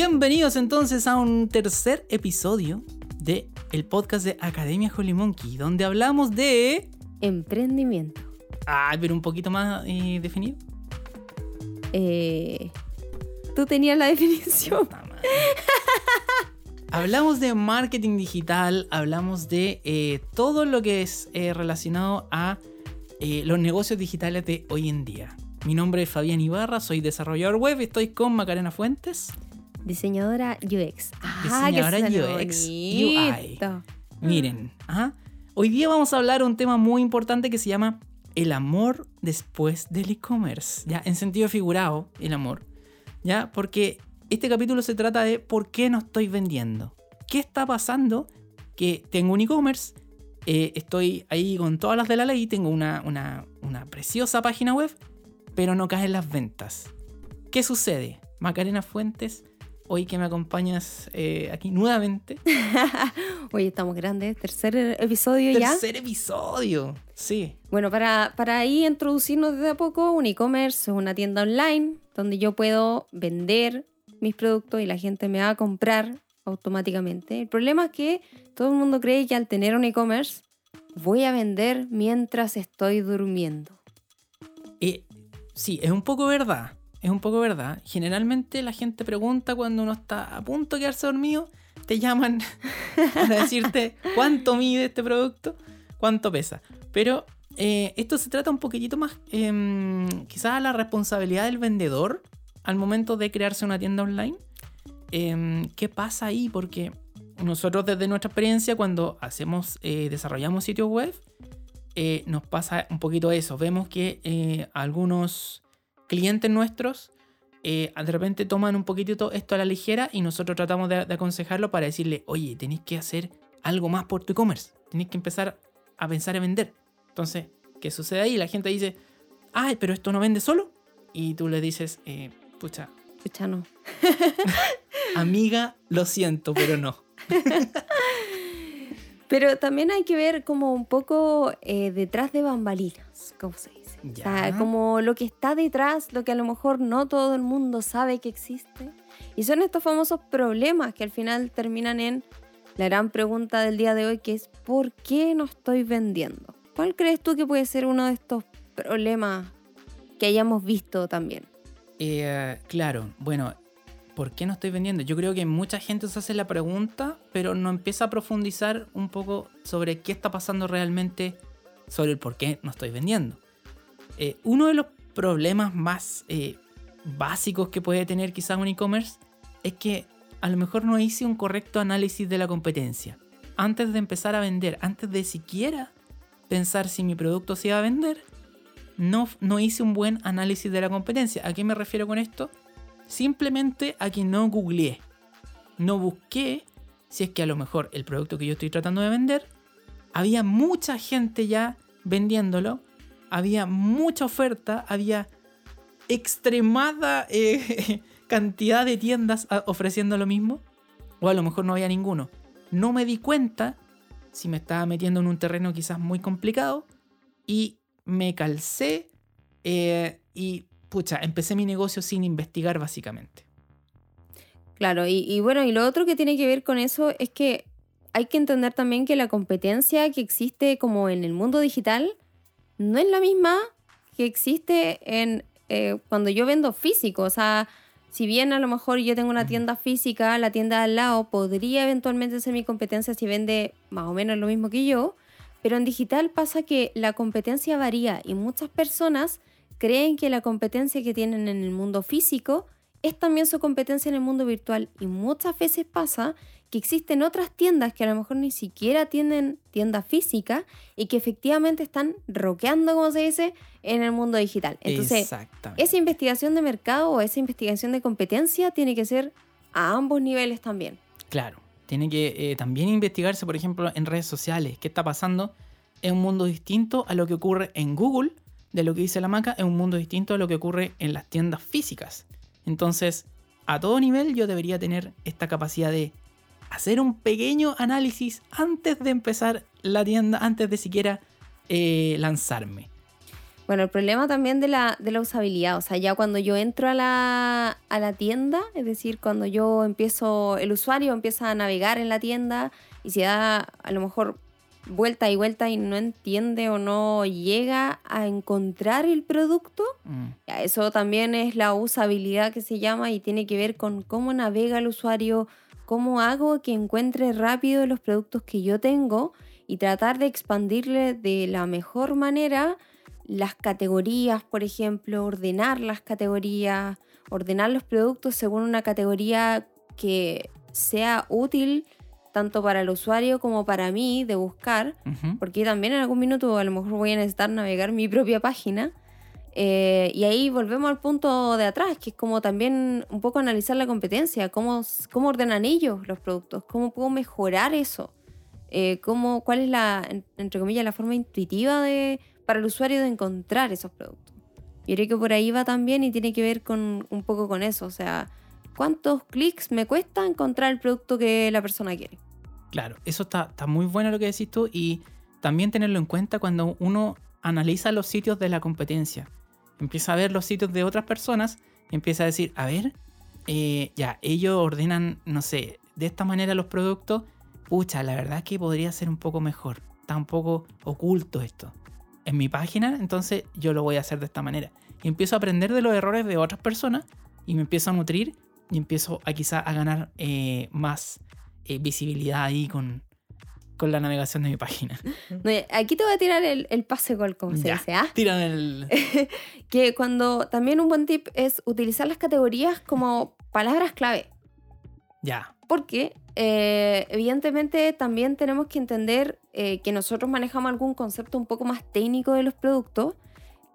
Bienvenidos entonces a un tercer episodio de el podcast de Academia Holy Monkey, donde hablamos de Emprendimiento. Ah, pero un poquito más eh, definido. Eh, Tú tenías la definición. Hablamos de marketing digital, hablamos de eh, todo lo que es relacionado a los negocios digitales de hoy en día. Mi nombre es Fabián Ibarra, soy desarrollador web, estoy con Macarena Fuentes. Diseñadora UX. Ah, Diseñadora UX, bonito. Miren, hoy día vamos a hablar un tema muy importante que se llama el amor después del e-commerce. Ya, en sentido figurado, el amor. Ya, porque este capítulo se trata de por qué no estoy vendiendo. ¿Qué está pasando? Que tengo un e-commerce, eh, estoy ahí con todas las de la ley, tengo una, una, una preciosa página web, pero no caen las ventas. ¿Qué sucede? Macarena Fuentes, hoy que me acompañas eh, aquí nuevamente. Oye, estamos grandes. Tercer episodio ya. Tercer episodio. Sí. Bueno, para, para ahí introducirnos desde a poco, un e-commerce es una tienda online donde yo puedo vender mis productos y la gente me va a comprar automáticamente. El problema es que todo el mundo cree que al tener un e-commerce voy a vender mientras estoy durmiendo. Eh, sí, es un poco verdad. Es un poco verdad. Generalmente la gente pregunta cuando uno está a punto de quedarse dormido, te llaman para decirte cuánto mide este producto, cuánto pesa. Pero eh, esto se trata un poquitito más, em, quizás a la responsabilidad del vendedor al momento de crearse una tienda online. Em, ¿Qué pasa ahí? Porque nosotros desde nuestra experiencia cuando hacemos, eh, desarrollamos sitios web, eh, nos pasa un poquito eso. Vemos que algunos clientes nuestros eh, de repente toman un poquitito esto a la ligera y nosotros tratamos de, de aconsejarlo para decirle, oye, tenéis que hacer algo más por tu e-commerce. Tenéis que empezar a pensar en vender. Entonces, ¿qué sucede ahí? La gente dice, ay, pero esto no vende solo. Y tú le dices, eh, pucha, Escucha, no. amiga, lo siento, pero no. Pero también hay que ver como un poco eh, detrás de bambalinas, como se dice. O sea, Ya. como lo que está detrás, lo que a lo mejor no todo el mundo sabe que existe. Y son estos famosos problemas que al final terminan en la gran pregunta del día de hoy, que es ¿por qué no estoy vendiendo? ¿Cuál crees tú que puede ser uno de estos problemas que hayamos visto también? Eh, claro, bueno, ¿por qué no estoy vendiendo? Yo creo que mucha gente se hace la pregunta, pero no empieza a profundizar un poco sobre qué está pasando realmente, sobre el por qué no estoy vendiendo. Eh, uno de los problemas más eh, básicos que puede tener quizás un e-commerce es que a lo mejor no hice un correcto análisis de la competencia. Antes de empezar a vender, antes de siquiera pensar si mi producto se iba a vender, no, no hice un buen análisis de la competencia. ¿A qué me refiero con esto? Simplemente a que no googleé. No busqué si es que a lo mejor el producto que yo estoy tratando de vender, había mucha gente ya vendiéndolo, había mucha oferta, había extremada eh, cantidad de tiendas a- ofreciendo lo mismo, o a lo mejor no había ninguno. No me di cuenta si me estaba metiendo en un terreno quizás muy complicado y me calcé eh, y pucha, empecé mi negocio sin investigar básicamente. Claro, y, y bueno, y lo otro que tiene que ver con eso es que hay que entender también que la competencia que existe como en el mundo digital no es la misma que existe en eh, cuando yo vendo físico. O sea, si bien a lo mejor yo tengo una tienda física, la tienda de al lado podría eventualmente ser mi competencia si vende más o menos lo mismo que yo, pero en digital pasa que la competencia varía y muchas personas creen que la competencia que tienen en el mundo físico es también su competencia en el mundo virtual y muchas veces pasa que existen otras tiendas que a lo mejor ni siquiera tienen tienda física y que efectivamente están roqueando, como se dice, en el mundo digital. Entonces, esa investigación de mercado o esa investigación de competencia tiene que ser a ambos niveles también. Claro, tiene que eh, también investigarse, por ejemplo, en redes sociales, qué está pasando en un mundo distinto a lo que ocurre en Google, de lo que dice la maca, en un mundo distinto a lo que ocurre en las tiendas físicas. Entonces, a todo nivel yo debería tener esta capacidad de hacer un pequeño análisis antes de empezar la tienda, antes de siquiera eh, lanzarme. Bueno, el problema también de la, de la usabilidad, o sea, ya cuando yo entro a la, a la tienda, es decir, cuando yo empiezo, el usuario empieza a navegar en la tienda y se da a lo mejor vuelta y vuelta y no entiende o no llega a encontrar el producto, Mm, eso también es la usabilidad que se llama y tiene que ver con cómo navega el usuario, cómo hago que encuentre rápido los productos que yo tengo y tratar de expandirle de la mejor manera las categorías, por ejemplo, ordenar las categorías, ordenar los productos según una categoría que sea útil tanto para el usuario como para mí de buscar porque también en algún minuto a lo mejor voy a necesitar navegar mi propia página. Eh, y ahí volvemos al punto de atrás, que es como también un poco analizar la competencia, cómo, cómo ordenan ellos los productos, cómo puedo mejorar eso, eh, cómo, cuál es la, en- entre comillas, la forma intuitiva de, para el usuario de encontrar esos productos. Yo creo que por ahí va también y tiene que ver con un poco con eso, o sea, cuántos clics me cuesta encontrar el producto que la persona quiere. Claro, eso está, está muy bueno lo que decís tú y también tenerlo en cuenta cuando uno analiza los sitios de la competencia. Empieza a ver los sitios de otras personas empieza a decir, a ver, eh, ya, ellos ordenan, no sé, de esta manera los productos. Pucha, la verdad que podría ser un poco mejor. Está un poco oculto esto. En mi página, entonces yo lo voy a hacer de esta manera. Y empiezo a aprender de los errores de otras personas y me empiezo a nutrir y empiezo a quizá a ganar eh, más eh, visibilidad ahí con, con la navegación de mi página. Aquí te voy a tirar el, el pase gol, como se Ya. dice, ¿ah? Tiran el. Que cuando también un buen tip es utilizar las categorías como palabras clave. Ya. Porque eh, evidentemente también tenemos que entender eh, que nosotros manejamos algún concepto un poco más técnico de los productos,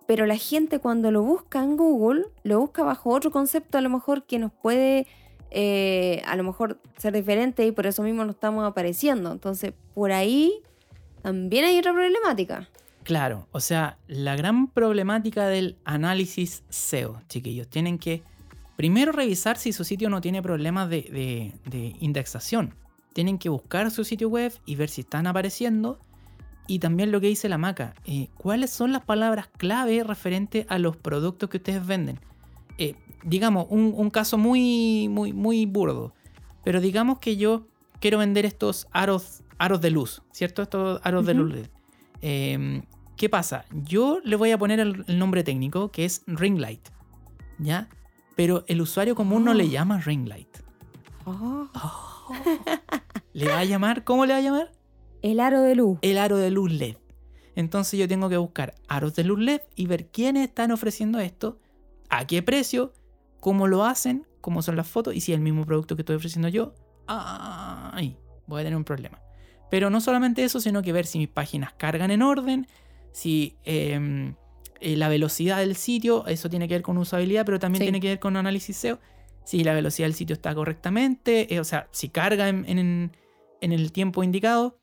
pero la gente cuando lo busca en Google, lo busca bajo otro concepto a lo mejor que nos puede eh, a lo mejor ser diferente y por eso mismo no estamos apareciendo. Entonces, por ahí también hay otra problemática. Claro, o sea, la gran problemática del análisis SEO, chiquillos, tienen que primero revisar si su sitio no tiene problemas de, de- de indexación. Tienen que buscar su sitio web y ver si están apareciendo. Y también lo que dice la maca, eh, cuáles son las palabras clave referente a los productos que ustedes venden. Eh, digamos, un, un caso muy, muy, muy burdo. Pero digamos que yo quiero vender estos aros, aros de luz, ¿cierto? Estos aros de luz LED. Eh, ¿Qué pasa? Yo le voy a poner el, el nombre técnico que es ring light, ¿ya? Pero el usuario común no le Oh. llama ring light. Oh, Le va a llamar, ¿cómo le va a llamar? el aro de luz. El aro de luz LED. Entonces yo tengo que buscar aros de luz LED y ver quiénes están ofreciendo esto, a qué precio, cómo lo hacen, cómo son las fotos y si es el mismo producto que estoy ofreciendo yo. Ay, voy a tener un problema. Pero no solamente eso, sino que ver si mis páginas cargan en orden, si em, eh, la velocidad del sitio, eso tiene que ver con usabilidad, pero también Sí. tiene que ver con análisis SEO. Si la velocidad del sitio está correctamente, eh, o sea, si carga en, en- en el tiempo indicado,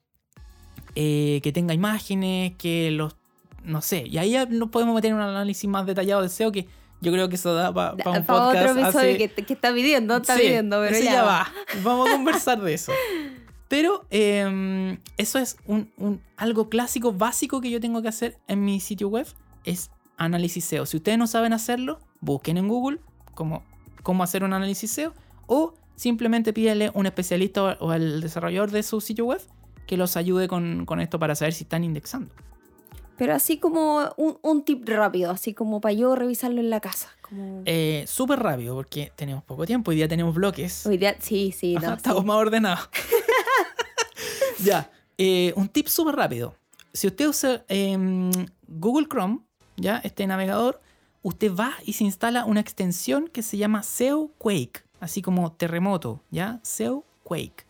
eh, que tenga imágenes, que los. No sé, y ahí ya nos podemos meter en un análisis más detallado de SEO que yo creo que eso da para un podcast. otro episodio hace- que, que está pidiendo, está Sí, pidiendo, pero ya, ya va. va. Vamos a conversar de eso. Pero eh, eso es un, un- algo clásico, básico que yo tengo que hacer en mi sitio web. Es análisis SEO. Si ustedes no saben hacerlo, busquen en Google cómo, cómo hacer un análisis SEO. O simplemente pídele a un especialista o, o al desarrollador de su sitio web que los ayude con, con esto para saber si están indexando. Pero así como un, un tip rápido, así como para yo revisarlo en la casa. Como... Eh, Súper rápido porque tenemos poco tiempo. Hoy día tenemos bloques. Hoy día, sí, sí, no, Ajá, sí. Estamos más ordenados. ya, eh, un tip súper rápido. Si usted usa em, Google Chrome, ya, este navegador, usted va y se instala una extensión que se llama SEO Quake, así como terremoto, ya, SEO Quake.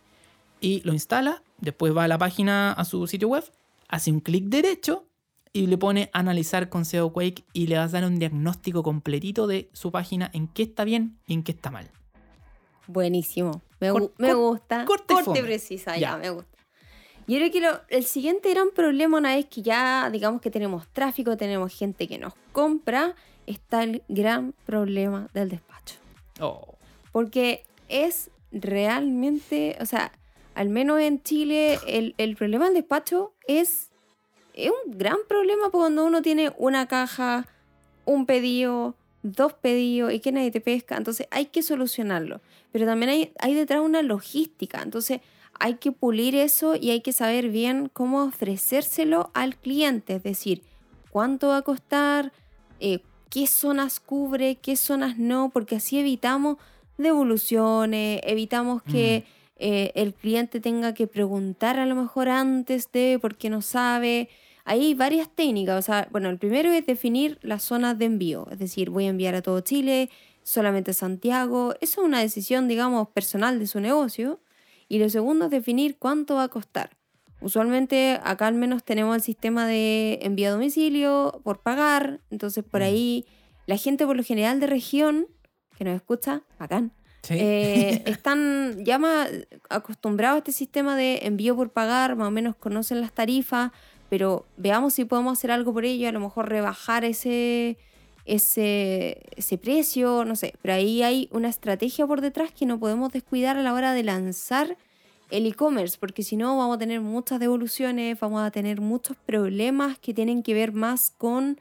Y lo instala, después va a la página, a su sitio web, hace un clic derecho y le pone analizar con SEO Quake y le va a dar un diagnóstico completito de su página en qué está bien y en qué está mal. Buenísimo. Me, Cor- gusta. corte Corte precisa, Ya. ya. me gusta. Yo creo que lo- el siguiente gran problema, una vez que ya digamos que tenemos tráfico, tenemos gente que nos compra, está el gran problema del despacho. Oh. Porque es realmente, o sea, al menos en Chile, el, el problema del despacho es es un gran problema cuando uno tiene una caja, un pedido, dos pedidos y que nadie te pesca. Entonces hay que solucionarlo. Pero también hay, detrás una logística. Entonces hay que pulir eso y hay que saber bien cómo ofrecérselo al cliente. Es decir, cuánto va a costar, eh, qué zonas cubre, qué zonas no, porque así evitamos devoluciones, evitamos que mm. Eh, el cliente tenga que preguntar a lo mejor antes de porque no sabe. Hay varias técnicas, o sea, bueno, el primero es definir las zonas de envío, es decir, voy a enviar a todo Chile, solamente Santiago, eso es una decisión, digamos, personal de su negocio. Y lo segundo es definir cuánto va a costar. Usualmente acá al menos tenemos el sistema de envío a domicilio por pagar, entonces por mm. ahí la gente por lo general de región que nos escucha, bacán, eh, están ya más acostumbrados a este sistema de envío por pagar, más o menos conocen las tarifas, pero veamos si podemos hacer algo por ello, a lo mejor rebajar ese, ese, ese precio, no sé, pero ahí hay una estrategia por detrás que no podemos descuidar a la hora de lanzar el e-commerce, porque si no vamos a tener muchas devoluciones, vamos a tener muchos problemas que tienen que ver más con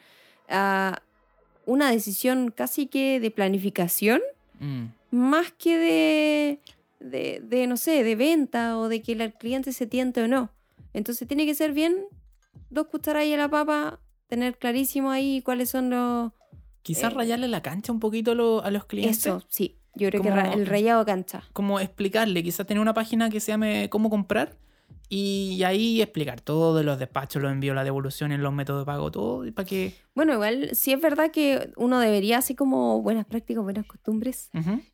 uh, una decisión casi que de planificación, mm. Más que de, de, de, no sé, de venta o de que el cliente se tiente o no. Entonces tiene que ser bien, dos cucharadas a la papa, tener clarísimo ahí cuáles son los... Quizás eh, rayarle la cancha un poquito a los clientes. Eso, sí. Yo creo que el rayado cancha. Como explicarle, quizás tener una página que se llame cómo comprar y ahí explicar todo de los despachos, los envíos, las devoluciones, los métodos de pago, todo, para que... Bueno, igual sí es verdad que uno debería, así como buenas prácticas, buenas costumbres,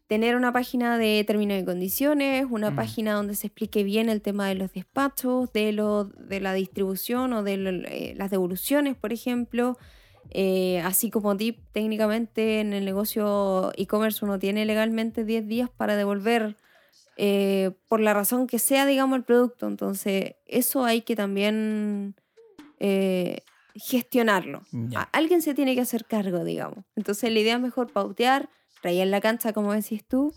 tener una página de términos y condiciones, una mm. página donde se explique bien el tema de los despachos, de, lo, de la distribución o de eh, las devoluciones, por ejemplo. Eh, así como tip, técnicamente en el negocio e-commerce uno tiene legalmente 10 días para devolver eh, por la razón que sea, digamos, el producto. Entonces, eso hay que también eh, gestionarlo. alguien se tiene que hacer cargo, digamos. Entonces, la idea es mejor pautear, rayar la cancha, como decís tú,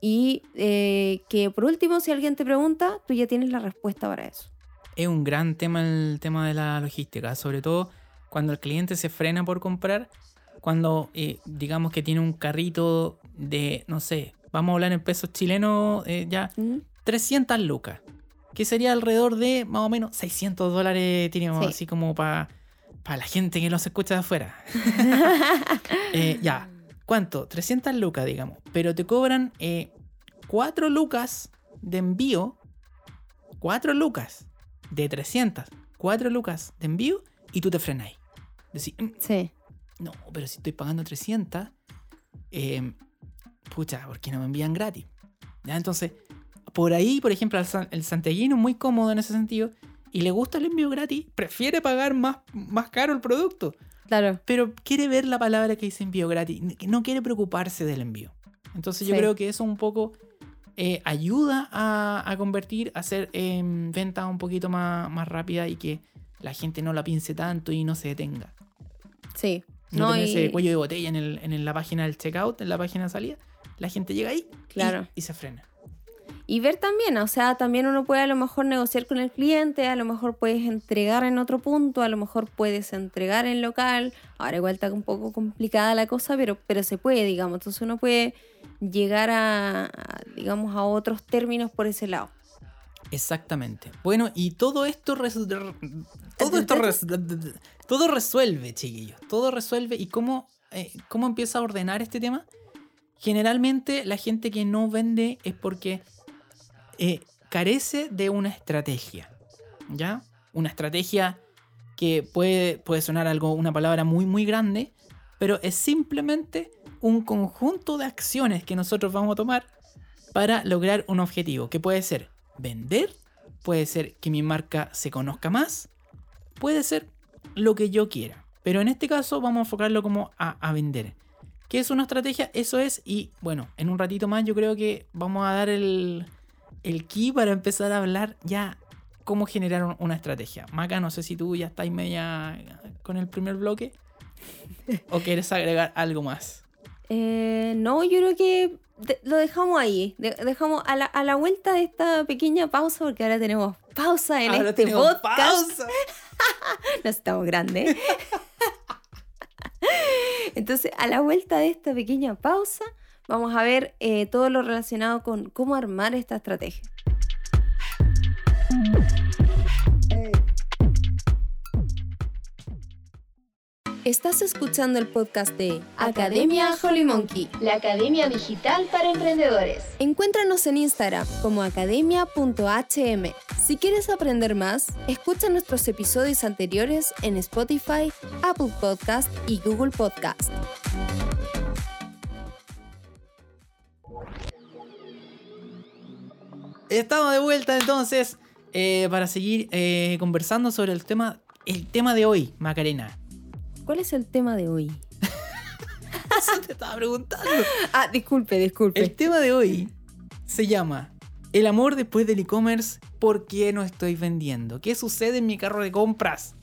y eh, que por último, si alguien te pregunta, tú ya tienes la respuesta para eso. Es un gran tema el tema de la logística, sobre todo cuando el cliente se frena por comprar, cuando digamos que tiene un carrito de, no sé, vamos a hablar en pesos chilenos eh, ya, 300 lucas, que sería alrededor de más o menos 600 dólares, tenemos así como para la gente que nos escucha de afuera. Eh, ya, ¿cuánto? 300 lucas, digamos, pero te cobran 4 eh, lucas de envío, 4 lucas de 300, 4 lucas de envío y tú te frenas. Decís, mm, sí. No, pero si estoy pagando 300, eh, pucha, ¿por qué no me envían gratis? ¿Ya? Entonces, por ahí, por ejemplo, el, santiaguino es muy cómodo en ese sentido y le gusta el envío gratis, prefiere pagar más, más caro el producto. Claro. Pero quiere ver la palabra que dice envío gratis, no quiere preocuparse del envío. Entonces yo creo que eso un poco eh, ayuda a, convertir, a hacer eh, venta un poquito más, más rápida y que la gente no la piense tanto y no se detenga. Sí. No, tener ese cuello de botella en, el, en la página del checkout, en la página de salida la gente llega ahí claro. y, se frena. Y ver también, o sea, también uno puede a lo mejor negociar con el cliente, a lo mejor puedes entregar en otro punto, a lo mejor puedes entregar en local. Ahora igual está un poco complicada la cosa, pero, pero se puede, digamos. Entonces uno puede llegar a, digamos, a otros términos por ese lado. Exactamente. Bueno, y todo esto, todo esto todo resuelve, chiquillos. Todo resuelve. ¿Y cómo, eh, cómo empieza a ordenar este tema? Generalmente la gente que no vende es porque eh, carece de una estrategia. ¿Ya? Una estrategia que puede, puede sonar algo, una palabra muy, muy grande, pero es simplemente un conjunto de acciones que nosotros vamos a tomar para lograr un objetivo, que puede ser vender, puede ser que mi marca se conozca más, puede ser lo que yo quiera. Pero en este caso vamos a enfocarlo como a, a vender. ¿Qué es una estrategia? Eso es, y bueno, en un ratito más yo creo que vamos a dar el, el key para empezar a hablar ya cómo generar una estrategia. Maca, no sé si tú ya estás media con el primer bloque o quieres agregar algo más. Eh, no, yo creo que lo dejamos ahí. dejamos a la, a la, vuelta de esta pequeña pausa, porque ahora tenemos pausa en este podcast. Pausa. no estamos grandes. Entonces, a la vuelta de esta pequeña pausa, vamos a ver eh, todo lo relacionado con cómo armar esta estrategia. Estás escuchando el podcast de Academia Holly Monkey, la academia digital para emprendedores. Encuéntranos en Instagram como academia.hm. Si quieres aprender más, escucha nuestros episodios anteriores en Spotify, Apple Podcast y Google Podcast. Estamos de vuelta entonces eh, para seguir eh, conversando sobre el tema, el tema de hoy, Macarena. ¿Cuál es el tema de hoy? Eso te estaba preguntando. Ah, disculpe, disculpe. El tema de hoy se llama El amor después del e-commerce, ¿por qué no estoy vendiendo? ¿Qué sucede en mi carro de compras?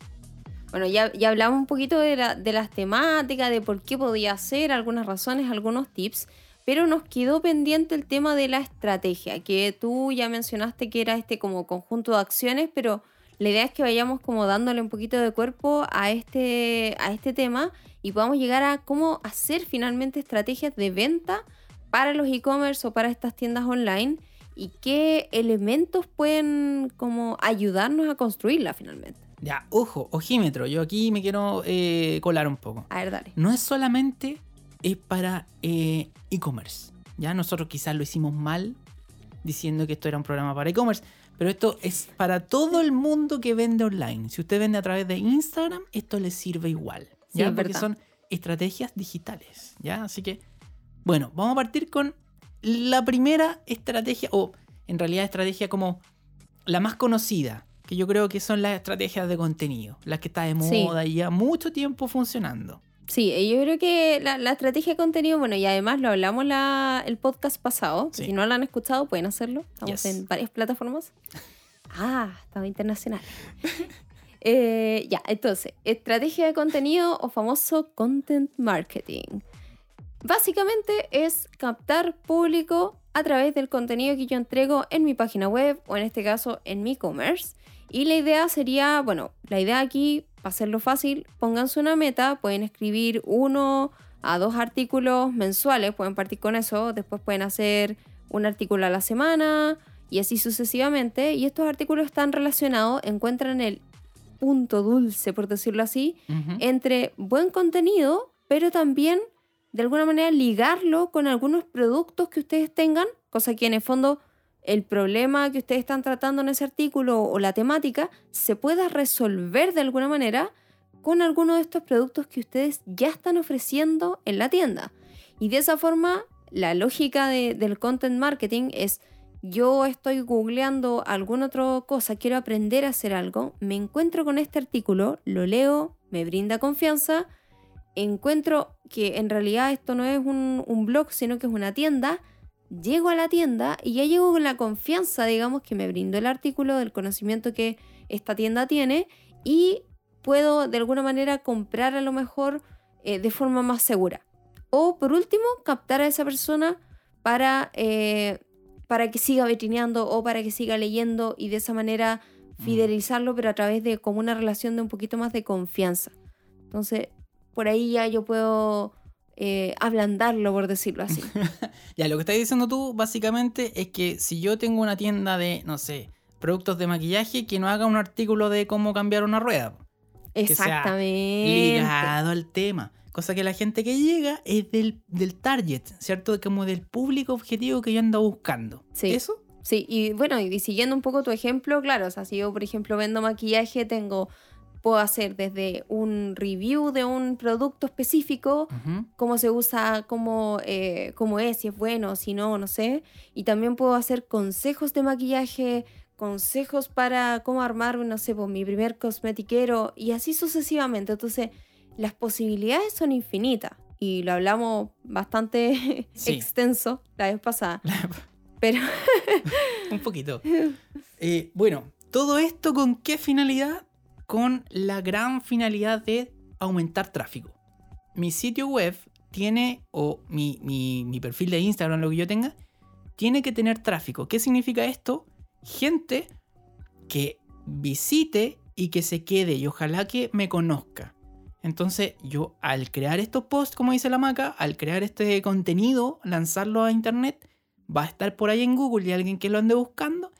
Bueno, ya, ya hablamos un poquito de, la- de las temáticas, de por qué podía ser, algunas razones, algunos tips, pero nos quedó pendiente el tema de la estrategia, que tú ya mencionaste que era este como conjunto de acciones, pero la idea es que vayamos como dándole un poquito de cuerpo a este, a este tema y podamos llegar a cómo hacer finalmente estrategias de venta para los e-commerce o para estas tiendas online y qué elementos pueden como ayudarnos a construirla finalmente. Ya, ojo, ojímetro. Yo aquí me quiero eh, colar un poco. A ver, dale. No es solamente es para eh, e-commerce. Ya nosotros quizás lo hicimos mal diciendo que esto era un programa para e-commerce, pero esto es para todo el mundo que vende online. Si usted vende a través de Instagram, esto le sirve igual. Sí, ¿ya? es Porque verdad. son estrategias digitales. ¿ya? Así que, bueno, vamos a partir con la primera estrategia, o en realidad estrategia como la más conocida, que yo creo que son las estrategias de contenido, las que está de Sí. moda y ya mucho tiempo funcionando. Sí, eh, yo creo que la, la estrategia de contenido, bueno, y además lo hablamos la, el podcast pasado. Sí. Si no lo han escuchado, pueden hacerlo. Estamos Yes. en varias plataformas. Ah, estaba internacional. Eh, ya, entonces, estrategia de contenido o famoso content marketing. Básicamente es captar público a través del contenido que yo entrego en mi página web o en este caso en mi e-commerce. Y la idea sería, bueno, la idea aquí, para hacerlo fácil, pónganse una meta, pueden escribir uno a dos artículos mensuales, pueden partir con eso, después pueden hacer un artículo a la semana y así sucesivamente. Y estos artículos están relacionados, encuentran el punto dulce, por decirlo así, entre buen contenido, pero también de alguna manera ligarlo con algunos productos que ustedes tengan, cosa que en el fondo el problema que ustedes están tratando en ese artículo o la temática se pueda resolver de alguna manera con alguno de estos productos que ustedes ya están ofreciendo en la tienda. Y de esa forma, la lógica de- del content marketing es yo estoy googleando alguna otra cosa, quiero aprender a hacer algo, me encuentro con este artículo, lo leo, me brinda confianza, encuentro que en realidad esto no es un blog, sino que es una tienda, llego a la tienda y ya llego con la confianza, digamos, que me brindó el artículo, del conocimiento que esta tienda tiene y puedo de alguna manera comprar a lo mejor eh, de forma más segura. O por último, captar a esa persona para, eh, para que siga vitrineando o para que siga leyendo y de esa manera fidelizarlo, pero a través de como una relación de un poquito más de confianza. Entonces, por ahí ya yo puedo eh, ablandarlo, por decirlo así. Ya, lo que estás diciendo tú básicamente es que si yo tengo una tienda de, no sé, productos de maquillaje, que no haga un artículo de cómo cambiar una rueda. Que sea Exactamente. Ligado al tema. Cosa que la gente que llega es del, del target, ¿cierto? Como del público objetivo que yo ando buscando. Sí. ¿Eso? Sí, y bueno, y siguiendo un poco tu ejemplo, claro, o sea, si yo, por ejemplo, vendo maquillaje, tengo, puedo hacer desde un review de un producto específico, cómo se usa, cómo, eh, cómo es, si es bueno, si no, no sé. Y también puedo hacer consejos de maquillaje, consejos para cómo armar, no sé, pues, mi primer cosmetiquero y así sucesivamente. Entonces, las posibilidades son infinitas. Y lo hablamos bastante Sí. extenso la vez pasada. Pero Un poquito. Eh, bueno, todo esto con qué finalidad? Con la gran finalidad de aumentar tráfico. Mi sitio web tiene, o mi, mi- mi perfil de Instagram, lo que yo tenga, tiene que tener tráfico. ¿Qué significa esto? Gente que visite y que se quede y ojalá que me conozca. Entonces yo al crear estos posts, como dice la maca, al crear este contenido, lanzarlo a internet, va a estar por ahí en Google y alguien que lo ande buscando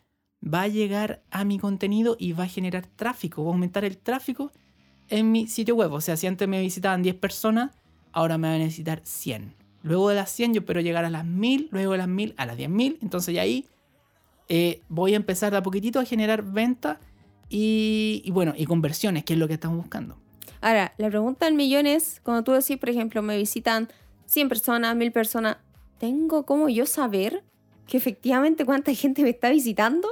va a llegar a mi contenido y va a generar tráfico, va a aumentar el tráfico en mi sitio web. O sea, si antes me visitaban 10 personas, ahora me van a necesitar 100. Luego de las 100 yo espero llegar a las 1000, luego de las 1000 a las 10.000. Entonces ya ahí eh, voy a empezar de a poquitito a generar ventas y, bueno, y conversiones, que es lo que estamos buscando. Ahora, la pregunta del millón es, cuando tú decís, por ejemplo, me visitan 100 personas, 1000 personas, ¿tengo cómo yo saber que efectivamente cuánta gente me está visitando?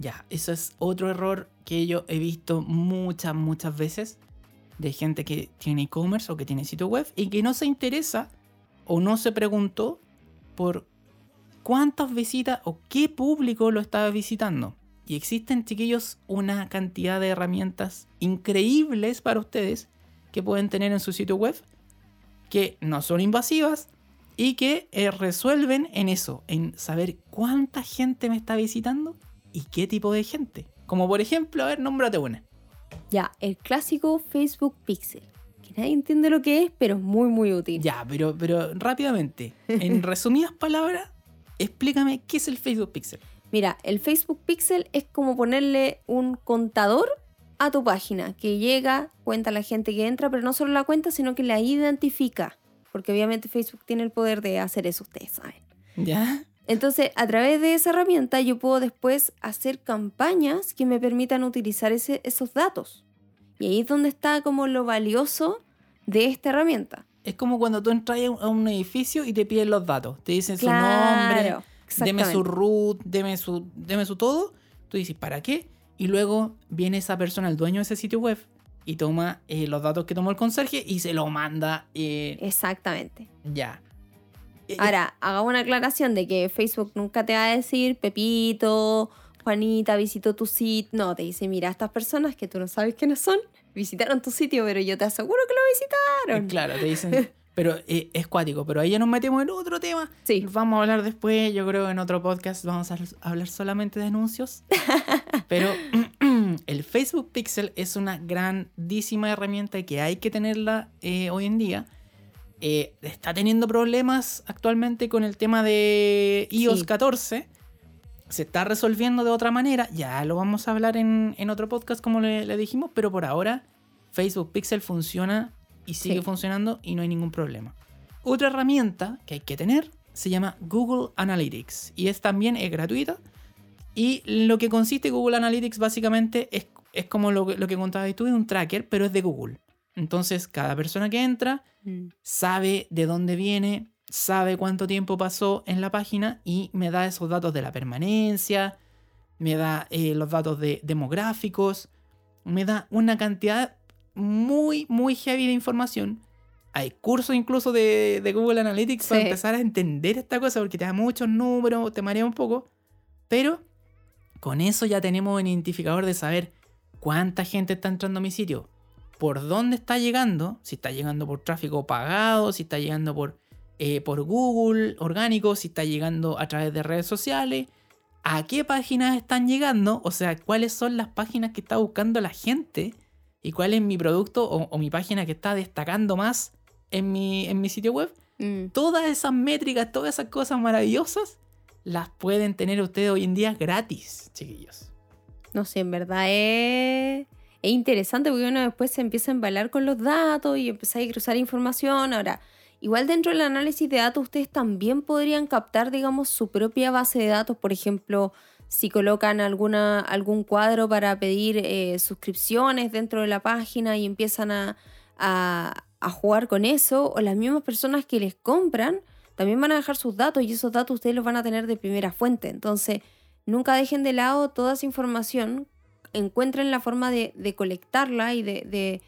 Ya, eso es otro error que yo he visto muchas, muchas veces de gente que tiene e-commerce o que tiene sitio web y que no se interesa o no se preguntó por cuántas visitas o qué público lo estaba visitando. Y existen, chiquillos, una cantidad de herramientas increíbles para ustedes que pueden tener en su sitio web que no son invasivas y que eh, resuelven en eso, en saber cuánta gente me está visitando y qué tipo de gente. Como por ejemplo, a ver, nómbrate una. Ya, el clásico Facebook Pixel. Que nadie entiende lo que es, pero es muy, muy útil. Ya, pero, pero rápidamente, en resumidas palabras, explícame qué es el Facebook Pixel. Mira, el Facebook Pixel es como ponerle un contador a tu página, que llega, cuenta la gente que entra, pero no solo la cuenta, sino que la identifica. Porque obviamente Facebook tiene el poder de hacer eso, ustedes saben. ¿Ya? Entonces, a través de esa herramienta yo puedo después hacer campañas que me permitan utilizar ese, esos datos. Y ahí es donde está como lo valioso de esta herramienta. Es como cuando tú entras a un edificio y te piden los datos. Te dicen su nombre, deme su root, deme su, deme su todo. Tú dices, ¿para qué? Y luego viene esa persona, el dueño de ese sitio web, y toma eh, los datos que tomó el conserje y se lo manda. Eh, Exactamente. Ya. Eh, Ahora, haga una aclaración de que Facebook nunca te va a decir, Pepito, Juanita, visitó tu sitio. No, te dice, mira, estas personas que tú no sabes quiénes son, visitaron tu sitio, pero yo te aseguro que lo visitaron. Claro, te dicen, pero es cuático. Pero ahí ya nos metemos en otro tema. Sí. Vamos a hablar después, yo creo en otro podcast vamos a hablar solamente de anuncios. pero el Facebook Pixel es una grandísima herramienta que hay que tenerla eh, hoy en día. Eh, está teniendo problemas actualmente con el tema de iOS 14. Se está resolviendo de otra manera. Ya lo vamos a hablar en, otro podcast, como le, dijimos. Pero por ahora, Facebook Pixel funciona y sigue funcionando y no hay ningún problema. Otra herramienta que hay que tener se llama Google Analytics. Y es también es gratuita. Y lo que consiste Google Analytics básicamente es, es como lo, lo que contabas tú, es un tracker, pero es de Google. Entonces, cada persona que entra mm. sabe de dónde viene, sabe cuánto tiempo pasó en la página y me da esos datos de la permanencia, me da eh, los datos de demográficos, me da una cantidad muy, muy heavy de información. Hay cursos incluso de, Google Analytics para empezar a entender esta cosa porque te da muchos números, te marea un poco. Pero con eso ya tenemos un identificador de saber cuánta gente está entrando a mi sitio, por dónde está llegando, si está llegando por tráfico pagado, si está llegando por, eh, por Google orgánico, si está llegando a través de redes sociales, a qué páginas están llegando, o sea, cuáles son las páginas que está buscando la gente y cuál es mi producto o, mi página que está destacando más en mi, en mi sitio web. Mm. Todas esas métricas, todas esas cosas maravillosas, las pueden tener ustedes hoy en día gratis, chiquillos. No sé, en verdad es es interesante porque uno después se empieza a embalar con los datos y empieza a cruzar información. Ahora, igual dentro del análisis de datos, ustedes también podrían captar, digamos, su propia base de datos. Por ejemplo, si colocan alguna, algún cuadro para pedir eh, suscripciones dentro de la página y empiezan a, a jugar con eso, o las mismas personas que les compran también van a dejar sus datos y esos datos ustedes los van a tener de primera fuente. Entonces, nunca dejen de lado toda esa información encuentren la forma de, colectarla y de,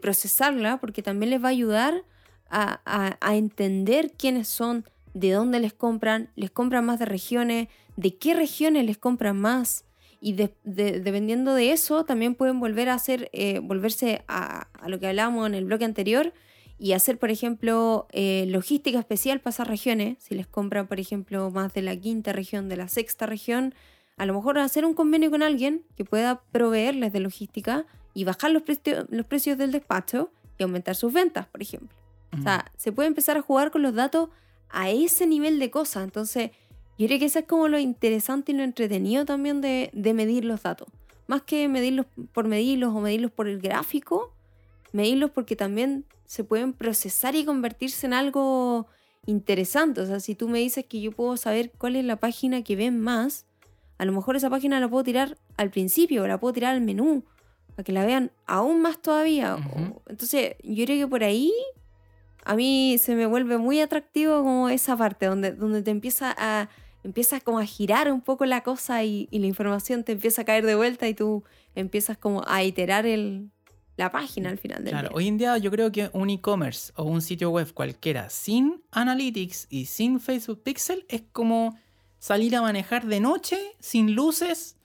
procesarla, porque también les va a ayudar a, entender quiénes son, de dónde les compran, les compran más de regiones, de qué regiones les compran más. Y dependiendo de eso, también pueden volver a hacer, eh, volverse a, lo que hablábamos en el bloque anterior y hacer, por ejemplo, eh, logística especial para esas regiones. Si les compran, por ejemplo, más de la quinta región, de la sexta región, a lo mejor hacer un convenio con alguien que pueda proveerles de logística y bajar los, precio- los precios del despacho y aumentar sus ventas, por ejemplo. O sea, se puede empezar a jugar con los datos a ese nivel de cosas. Entonces, yo creo que eso es como lo interesante y lo entretenido también de, de medir los datos. Más que medirlos por medirlos o medirlos por el gráfico, medirlos porque también se pueden procesar y convertirse en algo interesante. O sea, si tú me dices que yo puedo saber cuál es la página que ven más, a lo mejor esa página la puedo tirar al principio, o la puedo tirar al menú, para que la vean aún más todavía. Entonces, yo creo que por ahí a mí se me vuelve muy atractivo como esa parte donde, donde te empieza a empiezas como a girar un poco la cosa y, y la información te empieza a caer de vuelta y tú empiezas como a iterar el, la página al final del Claro, día. hoy en día yo creo que un e-commerce o un sitio web cualquiera sin Analytics y sin Facebook Pixel es como salir a manejar de noche sin luces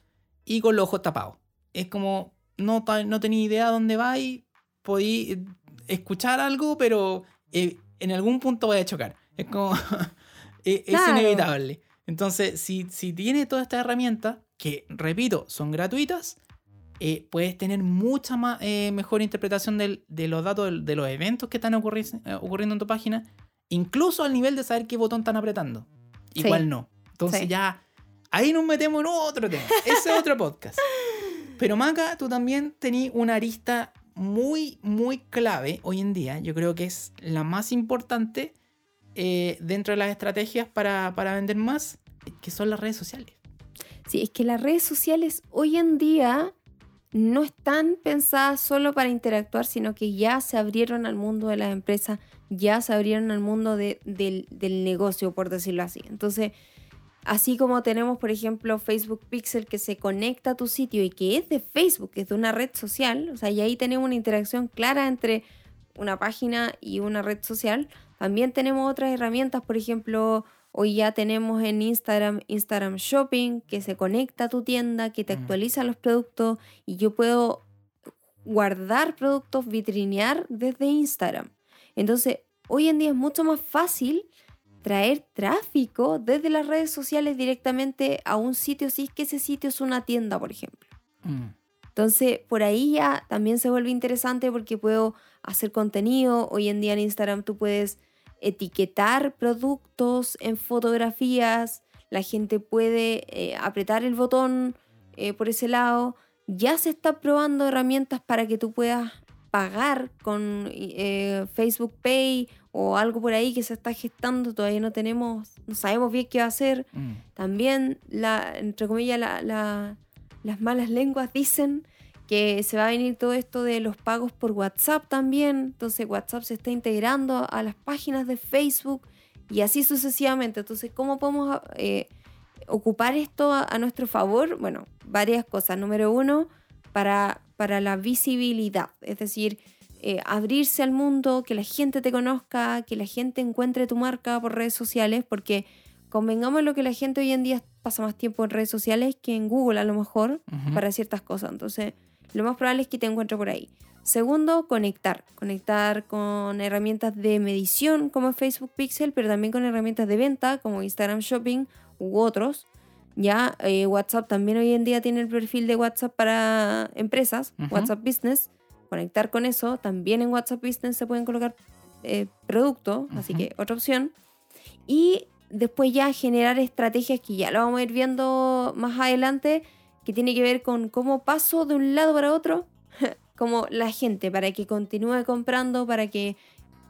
y con los ojos tapados. Es como no, no tenía idea dónde va y podí eh, escuchar algo, pero eh, en algún punto voy a chocar. Es como eh, es Claro. inevitable. Entonces, si, si tienes todas estas herramientas, que repito, son gratuitas, eh, puedes tener mucha más, eh, mejor interpretación del- de los datos del- de, los eventos que están ocurri- ocurriendo en tu página, incluso al nivel de saber qué botón están apretando Sí. cuál no. Entonces Sí. ya ahí nos metemos en otro tema. Ese es otro podcast. Pero Maca, tú también tenías una arista muy, muy clave hoy en día. Yo creo que es la más importante eh, dentro de las estrategias para, para vender más, que son las redes sociales. Sí, es que las redes sociales hoy en día no están pensadas solo para interactuar, sino que ya se abrieron al mundo de las empresas, ya se abrieron al mundo de- del, del negocio, por decirlo así. Entonces, así como tenemos, por ejemplo, Facebook Pixel que se conecta a tu sitio y que es de Facebook, que es de una red social, o sea, y ahí tenemos una interacción clara entre una página y una red social. También tenemos otras herramientas, por ejemplo, Hoy ya tenemos en Instagram Instagram Shopping que se conecta a tu tienda, que te Mm. actualiza los productos y yo puedo guardar productos, vitrinear desde Instagram. Entonces, hoy en día es mucho más fácil traer tráfico desde las redes sociales directamente a un sitio si es que ese sitio es una tienda, por ejemplo. Mm. Entonces, por ahí ya también se vuelve interesante porque puedo hacer contenido. Hoy en día en Instagram tú puedes etiquetar productos en fotografías. La gente puede eh, apretar el botón eh, por ese lado. Ya se está probando herramientas para que tú puedas pagar con eh, Facebook Pay o algo por ahí que se está gestando. Todavía no tenemos, no sabemos bien qué va a hacer. Mm. También, la, entre comillas, la- la- las malas lenguas dicen que se va a venir todo esto de los pagos por WhatsApp también. Entonces WhatsApp se está integrando a las páginas de Facebook y así sucesivamente. Entonces, ¿cómo podemos eh, ocupar esto a, a nuestro favor? Bueno, varias cosas. Número uno, para, para la visibilidad. Es decir, eh, abrirse al mundo, que la gente te conozca, que la gente encuentre tu marca por redes sociales, porque convengamos lo que la gente hoy en día pasa más tiempo en redes sociales que en Google a lo mejor para ciertas cosas. Entonces, lo más probable es que te encuentre por ahí. Segundo, conectar. Conectar con herramientas de medición como Facebook Pixel, pero también con herramientas de venta como Instagram Shopping u otros. Ya eh, WhatsApp también hoy en día tiene el perfil de WhatsApp para empresas. WhatsApp Business. Conectar con eso. También en WhatsApp Business se pueden colocar eh, productos, así que otra opción. Y después ya generar estrategias que ya lo vamos a ir viendo más adelante, que tiene que ver con cómo paso de un lado para otro, como la gente, para que continúe comprando, para que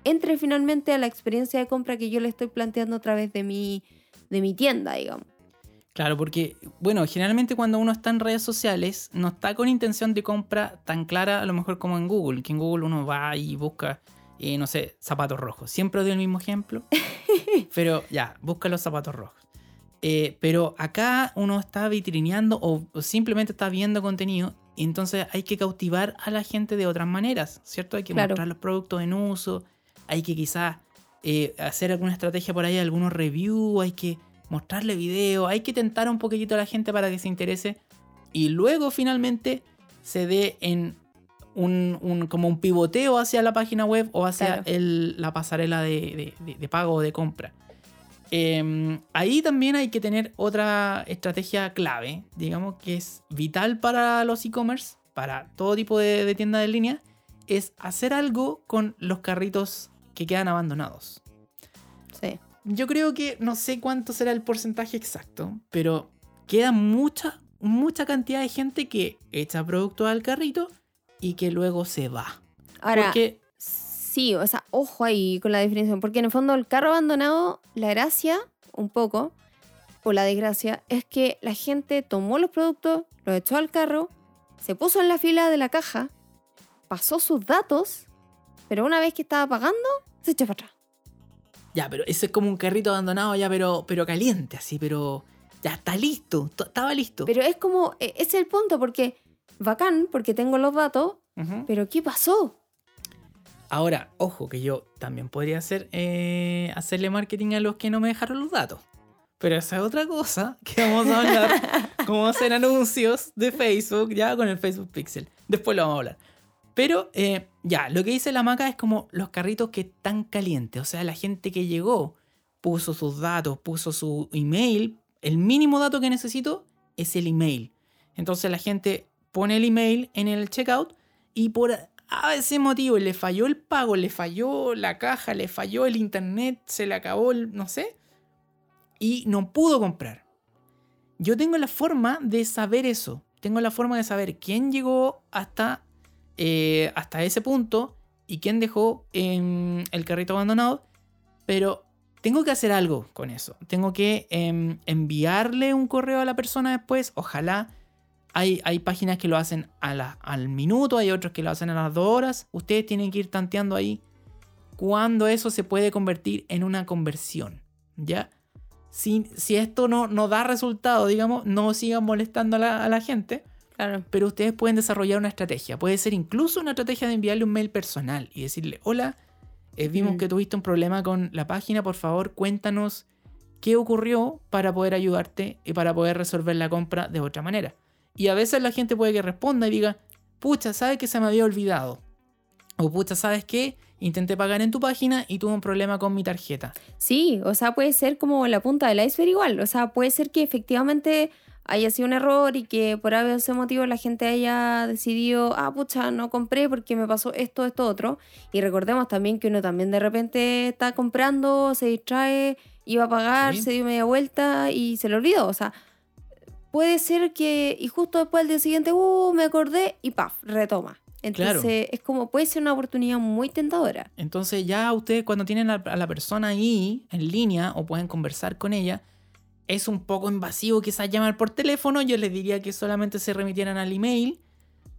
entre finalmente a la experiencia de compra que yo le estoy planteando a través de mi, de mi tienda, digamos. Claro, porque, bueno, generalmente cuando uno está en redes sociales, no está con intención de compra tan clara, a lo mejor como en Google, que en Google uno va y busca, eh, no sé, zapatos rojos. Siempre doy el mismo ejemplo, pero ya, busca los zapatos rojos. Eh, pero acá uno está vitrineando o, o simplemente está viendo contenido, y entonces hay que cautivar a la gente de otras maneras, ¿cierto? Hay que Claro. mostrar los productos en uso, hay que quizás eh, hacer alguna estrategia por ahí, algunos reviews, hay que mostrarle video, hay que tentar un poquitito a la gente para que se interese y luego finalmente se dé en un, un- como un pivoteo hacia la página web o hacia Claro. el- la pasarela de, de- de- pago o de compra. Eh, ahí también hay que tener otra estrategia clave, digamos, que es vital para los e-commerce para todo tipo de, de tiendas de línea es hacer algo con los carritos que quedan abandonados. Sí. Yo creo que no sé cuánto será el porcentaje exacto, pero queda mucha, mucha cantidad de gente que echa productos al carrito y que luego se va. Ahora, Porque, sí, o sea, ojo ahí con la definición, porque en el fondo el carro abandonado, la gracia, un poco, o la desgracia, es que la gente tomó los productos, los echó al carro, se puso en la fila de la caja, pasó sus datos, pero una vez que estaba pagando, se echó para atrás. Ya, pero ese es como un carrito abandonado ya, pero, pero caliente, así, pero ya está listo, estaba listo. Pero es como, e- ese es el punto, porque bacán, porque tengo los datos, pero ¿qué pasó? Ahora, ojo, que yo también podría hacer, eh, hacerle marketing a los que no me dejaron los datos. Pero esa es otra cosa que vamos a hablar. cómo hacer anuncios de Facebook, ya con el Facebook Pixel. Después lo vamos a hablar. Pero eh, ya, lo que dice la maca es como los carritos que están calientes. O sea, la gente que llegó puso sus datos, puso su email. El mínimo dato que necesito es el email. Entonces la gente pone el email en el checkout y por a ese motivo le falló el pago, le falló la caja, le falló el internet, se le acabó el no sé y no pudo comprar. Yo tengo la forma de saber eso. Tengo la forma de saber quién llegó hasta, eh, hasta ese punto y quién dejó el carrito abandonado. Pero tengo que hacer algo con eso. Tengo que em, enviarle un correo a la persona después. Ojalá. Hay, hay páginas que lo hacen al minuto, hay otros que lo hacen a las dos horas. Ustedes tienen que ir tanteando ahí cuando eso se puede convertir en una conversión. ¿Ya? Si, si esto no, no da resultado, digamos, no sigan molestando a la gente, Claro. pero ustedes pueden desarrollar una estrategia. Puede ser incluso una estrategia de enviarle un mail personal y decirle, hola, eh, vimos Mm. que tuviste un problema con la página, por favor cuéntanos qué ocurrió para poder ayudarte y para poder resolver la compra de otra manera. Y a veces la gente puede que responda y diga, pucha, ¿sabes que se me había olvidado? O pucha, ¿sabes qué? Intenté pagar en tu página y tuve un problema con mi tarjeta. Sí, o sea, puede ser como la punta del iceberg igual. O sea, puede ser que efectivamente haya sido un error y que por ese motivo la gente haya decidido, ah, pucha, no compré porque me pasó esto, esto, otro. Y recordemos también que uno también de repente está comprando, se distrae, iba a pagar, Sí. se dio media vuelta y se le olvidó. O sea, puede ser que, y justo después al día siguiente, uh, me acordé y paf, retoma. Entonces, Claro. es como, puede ser una oportunidad muy tentadora. Entonces ya ustedes cuando tienen a la persona ahí en línea o pueden conversar con ella, es un poco invasivo quizás llamar por teléfono. Yo les diría que solamente se remitieran al email,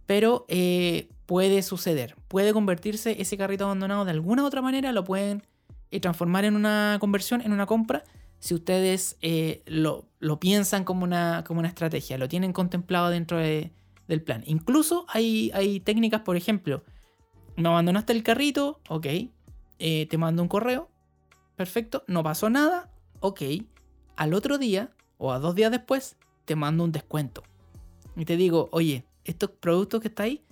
pero eh, puede suceder. Puede convertirse ese carrito abandonado de alguna u otra manera, lo pueden eh, transformar en una conversión, en una compra, si ustedes eh, lo, lo piensan como una, como una estrategia, lo tienen contemplado dentro de- del plan. Incluso hay, hay técnicas, por ejemplo, me abandonaste el carrito, ok, te mando un correo, perfecto, no pasó nada, ok, al otro día o a dos días después te mando un descuento. Y te digo, oye, estos productos que está ahí,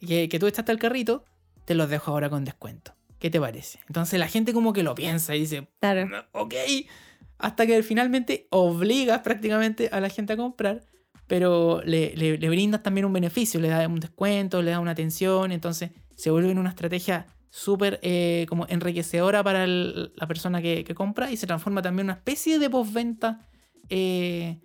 que, que tú echaste al carrito, te los dejo ahora con descuento. ¿Qué te parece? Entonces la gente como que lo piensa y dice, Claro. ok, hasta que finalmente obligas prácticamente a la gente a comprar, pero le, le- le brindas también un beneficio, le das un descuento, le das una atención, entonces se vuelve una estrategia súper eh, como enriquecedora para la persona que, compra y se transforma también en una especie de postventa, eh,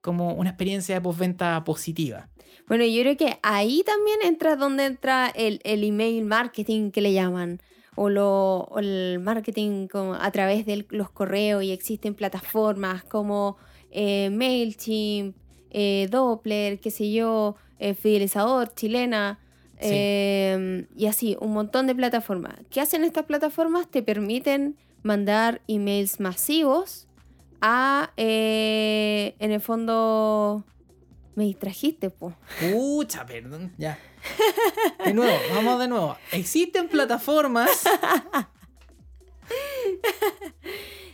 como una experiencia de postventa positiva. Bueno, yo creo que ahí también entra donde entra el, el email marketing que le llaman. O, lo, el marketing a través de los correos y existen plataformas como eh, MailChimp, Doppler, qué sé yo, Fidelizador, Chilena, Sí. eh, y así, un montón de plataformas. ¿Qué hacen estas plataformas? Te permiten mandar emails masivos a, eh, en el fondo, me distrajiste, po. Pucha, perdón, ya. De nuevo, vamos de nuevo. Existen plataformas.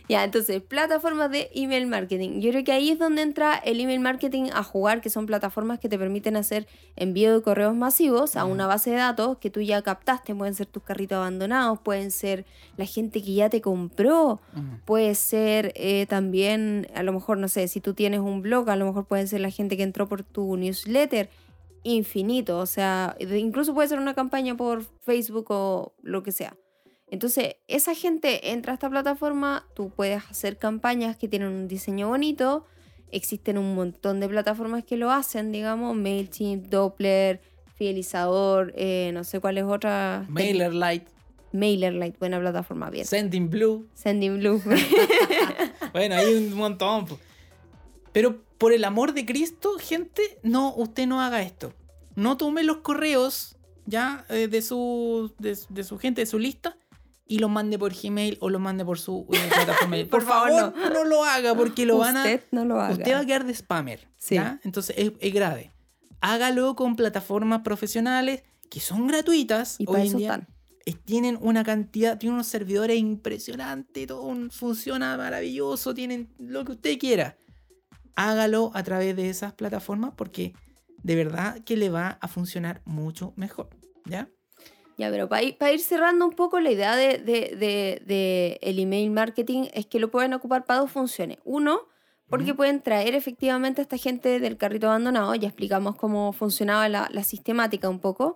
Ya, entonces, plataformas de email marketing. Yo creo que ahí es donde entra el email marketing a jugar, que son plataformas que te permiten hacer envío de correos masivos a una base de datos que tú ya captaste. Pueden ser tus carritos abandonados, pueden ser la gente que ya te compró, puede ser eh, también, a lo mejor, no sé, si tú tienes un blog, a lo mejor puede ser la gente que entró por tu newsletter. infinito. O sea, incluso puede ser una campaña por Facebook o lo que sea. Entonces, esa gente entra a esta plataforma, tú puedes hacer campañas que tienen un diseño bonito. Existen un montón de plataformas que lo hacen, digamos, MailChimp, Doppler, Fidelizador, eh, no sé cuál es otra. MailerLite, MailerLite, buena plataforma, bien. Sending Blue. Sending Blue. Bueno, hay un montón. Pero por el amor de Cristo, gente, no, usted no haga esto. No tome los correos ya eh, de, su, de, de su gente, de su lista, y los mande por Gmail o los mande por su eh, plataforma. por, Por favor, no. lo haga porque lo van a... Usted no lo haga. Usted va a quedar de spammer. Sí. ¿ya? Entonces es, es grave. Hágalo con plataformas profesionales que son gratuitas. Y para hoy en eso día. están. Eh, tienen una cantidad, tienen unos servidores impresionantes, todo un- funciona maravilloso, tienen lo que usted quiera. Hágalo a través de esas plataformas porque de verdad que le va a funcionar mucho mejor. ¿Ya? Ya, pero para ir, pa' ir cerrando un poco, la idea de, de- de- de el email marketing es que lo pueden ocupar para dos funciones. Uno, porque pueden traer efectivamente a esta gente del carrito abandonado, ya explicamos cómo funcionaba la, la sistemática un poco.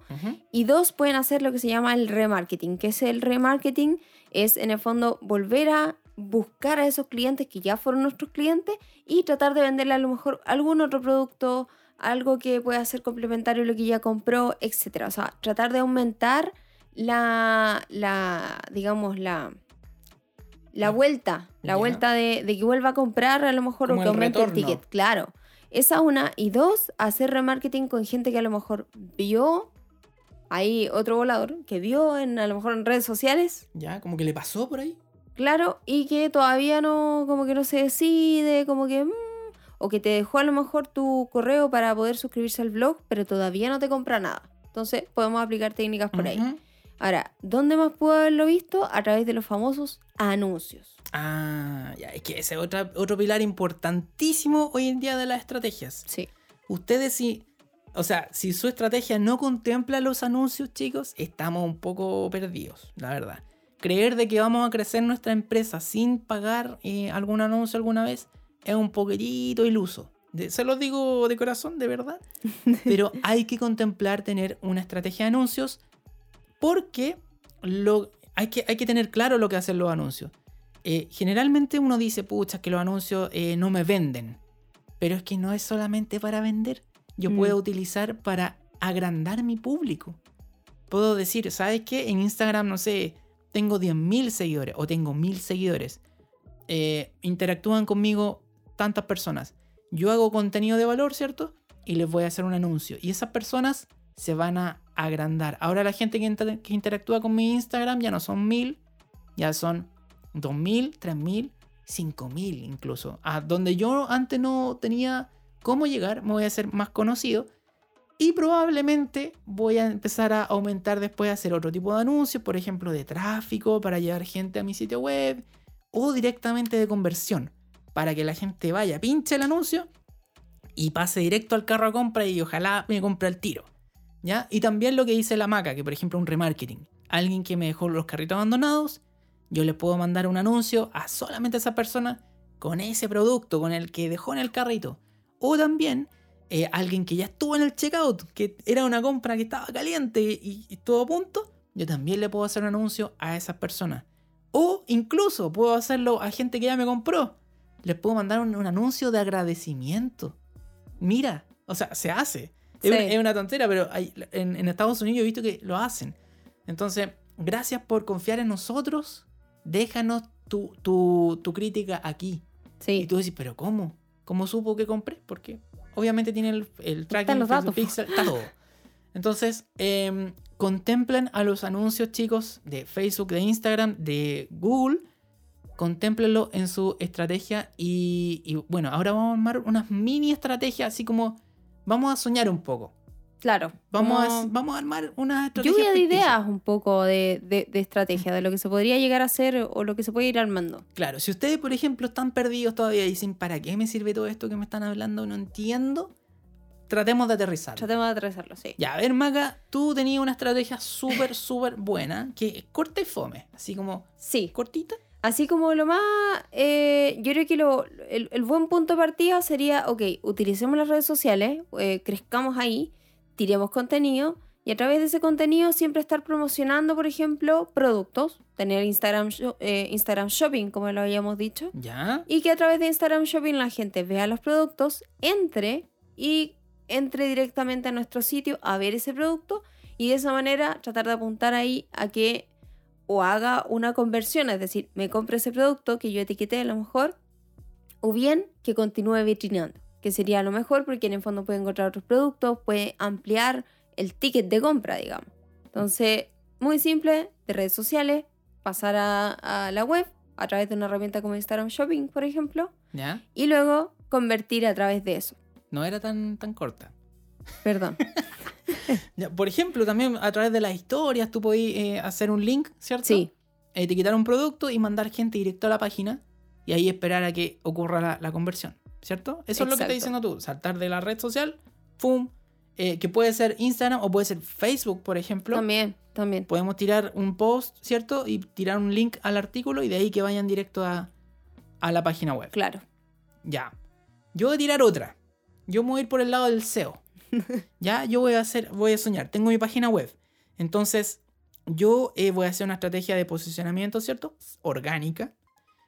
Y dos, pueden hacer lo que se llama el remarketing, que es el remarketing, es en el fondo volver a buscar a esos clientes que ya fueron nuestros clientes y tratar de venderle a lo mejor algún otro producto, algo que pueda ser complementario a lo que ya compró, etc. O sea, tratar de aumentar la, la digamos, la, la vuelta, la vuelta de, de que vuelva a comprar a lo mejor Como o que aumente el ticket, claro. Esa una. Y dos, hacer remarketing con gente que a lo mejor vio, hay otro volador, que vio en, a lo mejor en redes sociales, ¿Ya? Como que le pasó por ahí. claro, y que todavía no, como que no se decide, como que... mm, o que te dejó a lo mejor tu correo para poder suscribirse al blog, pero todavía no te compra nada. Entonces podemos aplicar técnicas por ahí. Ahora, ¿dónde más puedo haberlo visto? A través de los famosos anuncios. Ah, ya, es que ese es otra, otro pilar importantísimo hoy en día de las estrategias. Sí. Ustedes si, o sea, si su estrategia no contempla los anuncios, chicos, estamos un poco perdidos, la verdad. Creer de que vamos a crecer nuestra empresa sin pagar eh, algún anuncio alguna vez es un poquitito iluso. De- se los digo de corazón, de verdad. Pero hay que contemplar tener una estrategia de anuncios porque lo, hay, que, hay que tener claro lo que hacen los anuncios. Eh, generalmente uno dice, pucha, que los anuncios eh, no me venden. Pero es que no es solamente para vender. Yo Mm. puedo utilizar para agrandar mi público. Puedo decir, ¿sabes qué? En Instagram, no sé, tengo 10.000 seguidores o tengo 1.000 seguidores. Eh, interactúan conmigo tantas personas. Yo hago contenido de valor, ¿cierto? Y les voy a hacer un anuncio. Y esas personas se van a agrandar. Ahora la gente que, inter- que interactúa con mi Instagram ya no son 1.000, ya son 2.000, 3.000, 5.000 incluso. A donde yo antes no tenía cómo llegar, me voy a hacer más conocido. Y probablemente voy a empezar a aumentar después a hacer otro tipo de anuncios, por ejemplo, de tráfico para llevar gente a mi sitio web o directamente de conversión, para que la gente vaya, pinche el anuncio y pase directo al carro a compra y ojalá me compre el tiro. ¿Ya? Y también lo que dice la maca, que por ejemplo un remarketing. Alguien que me dejó los carritos abandonados, yo le puedo mandar un anuncio a solamente esa persona con ese producto, con el que dejó en el carrito. O también eh, alguien que ya estuvo en el checkout, que era una compra que estaba caliente y, y estuvo a punto, yo también le puedo hacer un anuncio a esas personas. O incluso puedo hacerlo a gente que ya me compró. Les puedo mandar un, un anuncio de agradecimiento. Mira, o sea, se hace. Es, una, es una tontera, pero hay- en, en Estados Unidos he visto que lo hacen. Entonces, gracias por confiar en nosotros. Déjanos tu, tu, tu crítica aquí. Y Sí. tú decís, ¿pero cómo? ¿Cómo supo que compré? Porque obviamente tiene el, el tracking, los datos. Pixel, está todo. Entonces, em, contemplen a los anuncios, chicos, de Facebook, de Instagram, de Google. Contemplenlo en su estrategia. Y, y, bueno, ahora vamos a armar unas mini estrategias, así como vamos a soñar un poco. Claro. Vamos, a, vamos a armar una estrategia. lluvia de ideas un poco de, de- de estrategia, de lo que se podría llegar a hacer o lo que se puede ir armando. Claro, si ustedes, por ejemplo, están perdidos todavía y dicen, ¿para qué me sirve todo esto que me están hablando? No entiendo. Tratemos de aterrizar. Tratemos de atravesarlo, sí. Ya, a ver, Maca, tú tenías una estrategia súper, súper buena, que es corta y fome, así como Sí. cortita. Así como lo más, eh, yo creo que lo, el, el buen punto de partida sería, ok, utilicemos las redes sociales, eh, crezcamos ahí, tiremos contenido y a través de ese contenido siempre estar promocionando, por ejemplo, productos, tener Instagram, eh, Instagram Shopping, como lo habíamos dicho, ¿Ya? y que a través de Instagram Shopping la gente vea los productos, entre y entre directamente a nuestro sitio a ver ese producto y de esa manera tratar de apuntar ahí a que o haga una conversión, es decir, me compre ese producto que yo etiqueté a lo mejor, o bien que continúe vitrinando, que sería lo mejor porque en el fondo puede encontrar otros productos, puede ampliar el ticket de compra, digamos. Entonces, muy simple, de redes sociales, pasar a, a la web a través de una herramienta como Instagram Shopping, por ejemplo, ¿Ya? y luego convertir a través de eso. No era tan, tan corta. Perdón. Por ejemplo, también a través de las historias tú podías eh, hacer un link, ¿cierto? Sí, Etiquetar un producto y mandar gente directo a la página y ahí esperar a que ocurra la, la conversión, ¿cierto? Eso es lo que estás Exacto. diciendo tú, saltar de la red social, ¡pum! eh, que puede ser Instagram o puede ser Facebook, por ejemplo. también, también. Podemos tirar un post, ¿cierto? Y tirar un link al artículo y de ahí que vayan directo a, a la página web. Claro. Ya. Yo voy a tirar otra. Yo me voy a ir por el lado del SEO. ya, yo voy a hacer, voy a soñar. Tengo mi página web. Entonces, yo eh, voy a hacer una estrategia de posicionamiento, ¿cierto? Orgánica.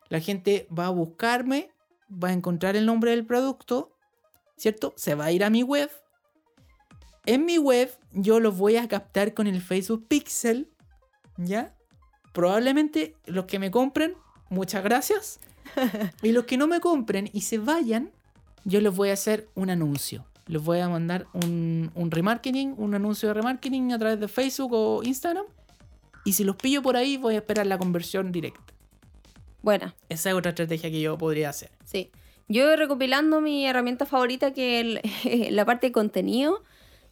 La gente va a buscarme, va a encontrar el nombre del producto, ¿cierto? Se va a ir a mi web. En mi web, yo los voy a captar con el Facebook Pixel, ¿ya? Probablemente los que me compren, muchas gracias. Y los que no me compren y se vayan, yo les voy a hacer un anuncio. Les voy a mandar un, un remarketing, un anuncio de remarketing a través de Facebook o Instagram. Y si los pillo por ahí, voy a esperar la conversión directa. Buena. Esa es otra estrategia que yo podría hacer. Sí. Yo recopilando mi herramienta favorita, que es la parte de contenido,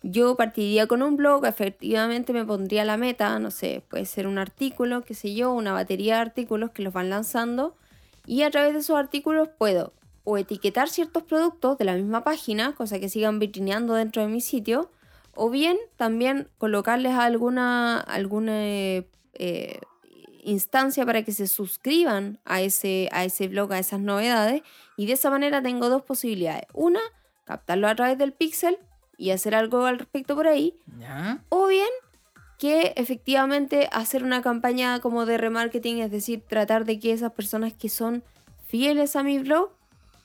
yo partiría con un blog, efectivamente me pondría la meta, no sé, puede ser un artículo, qué sé yo, una batería de artículos que los van lanzando, y a través de esos artículos puedo o etiquetar ciertos productos de la misma página, cosa que sigan vitrineando dentro de mi sitio, o bien también colocarles alguna, alguna eh, eh, instancia para que se suscriban a ese, a ese blog, a esas novedades. Y de esa manera tengo dos posibilidades. Una, captarlo a través del pixel y hacer algo al respecto por ahí. ¿Ya? O bien que efectivamente hacer una campaña como de remarketing, es decir, tratar de que esas personas que son fieles a mi blog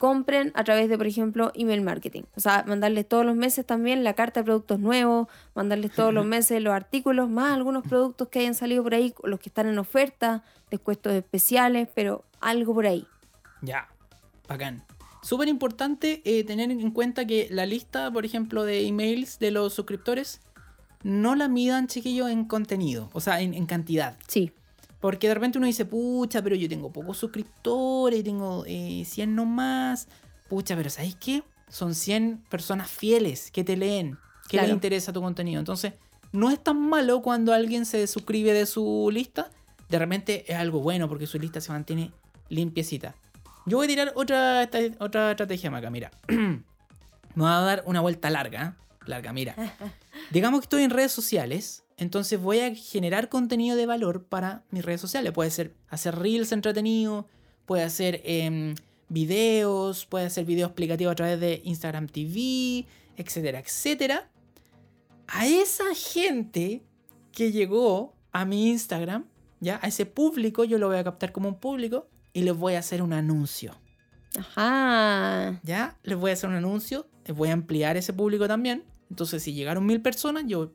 compren a través de, por ejemplo, email marketing. O sea, mandarles todos los meses también la carta de productos nuevos, mandarles todos los meses los artículos, más algunos productos que hayan salido por ahí, los que están en oferta, descuentos especiales, pero algo por ahí. Ya. Bacán. Súper importante eh, tener en cuenta que la lista, por ejemplo, de emails de los suscriptores no la midan, chiquillos, en contenido, o sea, en, en cantidad. Sí, Porque de repente uno dice, pucha, pero yo tengo pocos suscriptores, tengo eh, 100 nomás. Pucha, pero ¿sabéis qué? Son 100 personas fieles que te leen, que les interesa tu contenido. Entonces, no es tan malo cuando alguien se suscribe de su lista. De repente es algo bueno porque su lista se mantiene limpiecita. Yo voy a tirar otra, otra estrategia, Maca. Mira, me voy a dar una vuelta larga. ¿eh? Larga, mira. Digamos que estoy en redes sociales, entonces voy a generar contenido de valor para mis redes sociales. Puede ser hacer reels entretenidos, puede hacer em, videos, puede hacer videos explicativos a través de Instagram TV, etcétera, etcétera. A esa gente que llegó a mi Instagram, ya, a ese público, yo lo voy a captar como un público y les voy a hacer un anuncio. ajá. ¿Ya? Les voy a hacer un anuncio, les voy a ampliar ese público también. Entonces, si llegaron mil personas, yo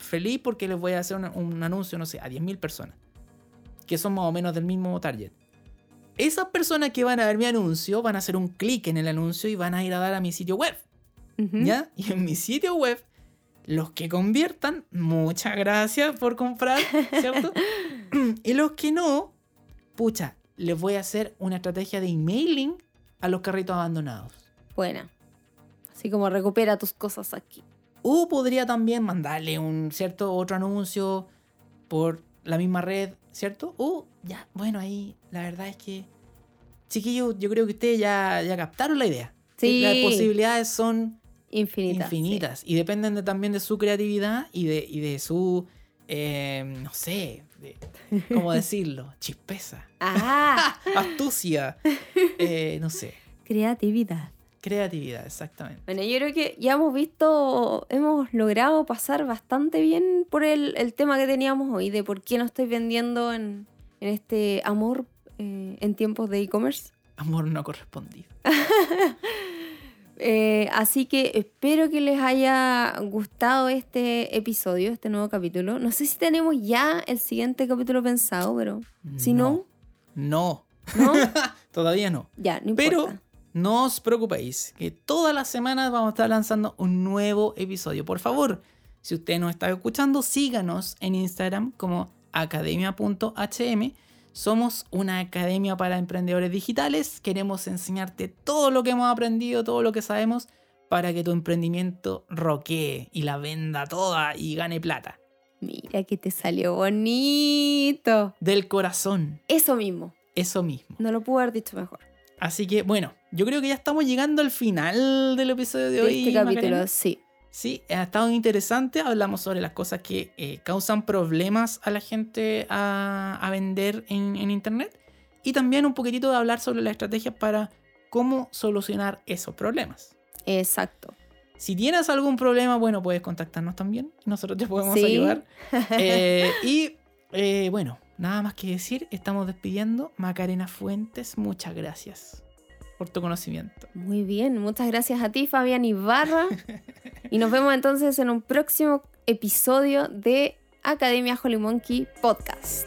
feliz porque les voy a hacer un anuncio, no sé, a 10.000 personas. Que son más o menos del mismo target. Esas personas que van a ver mi anuncio van a hacer un clic en el anuncio y van a ir a dar a mi sitio web. ¿Ya? Y en mi sitio web, los que conviertan, muchas gracias por comprar, ¿cierto? y los que no, pucha, les voy a hacer una estrategia de emailing a los carritos abandonados. Buena. Así como recupera tus cosas aquí. O podría también mandarle un cierto otro anuncio por la misma red, ¿cierto? O ya, bueno, ahí la verdad es que, chiquillos, yo creo que ustedes ya, ya captaron la idea. Sí. Las posibilidades son Infinita. infinitas y dependen de- también de su creatividad y de, y de su, eh, no sé, de- ¿cómo decirlo? Chispeza, Ah, astucia, eh, no sé. creatividad. Creatividad, exactamente. Bueno, yo creo que ya hemos visto, hemos logrado pasar bastante bien por el, el tema que teníamos hoy, de por qué no estoy vendiendo en, en este amor eh, en tiempos de e-commerce. Amor no correspondido. Eh, así que espero que les haya gustado este episodio, este nuevo capítulo. No sé si tenemos ya el siguiente capítulo pensado, pero si no, No. no, Todavía no. ya, no Pero importa. No os preocupéis, que todas las semanas vamos a estar lanzando un nuevo episodio. Por favor, si usted nos está escuchando, síganos en Instagram como academia.hm. Somos una academia para emprendedores digitales. Queremos enseñarte todo lo que hemos aprendido, todo lo que sabemos, para que tu emprendimiento roquee y la venda toda y gane plata. Mira que te salió bonito. Del corazón, Eso mismo. eso mismo. No lo pude haber dicho mejor. Así que, bueno, yo creo que ya estamos llegando al final del episodio de De hoy. este capítulo, Macarena. sí. Sí, ha estado interesante. Hablamos sobre las cosas que eh, causan problemas a la gente a, a vender en, en Internet. Y también un poquitito de hablar sobre las estrategias para cómo solucionar esos problemas. Exacto. Si tienes algún problema, bueno, puedes contactarnos también. Nosotros te podemos Sí. ayudar. Eh, y eh, bueno, nada más que decir. Estamos despidiendo. Macarena Fuentes, muchas gracias por tu conocimiento. Muy bien, muchas gracias a ti, Fabián Ibarra. y nos vemos entonces en un próximo episodio de Academia Holy Monkey Podcast.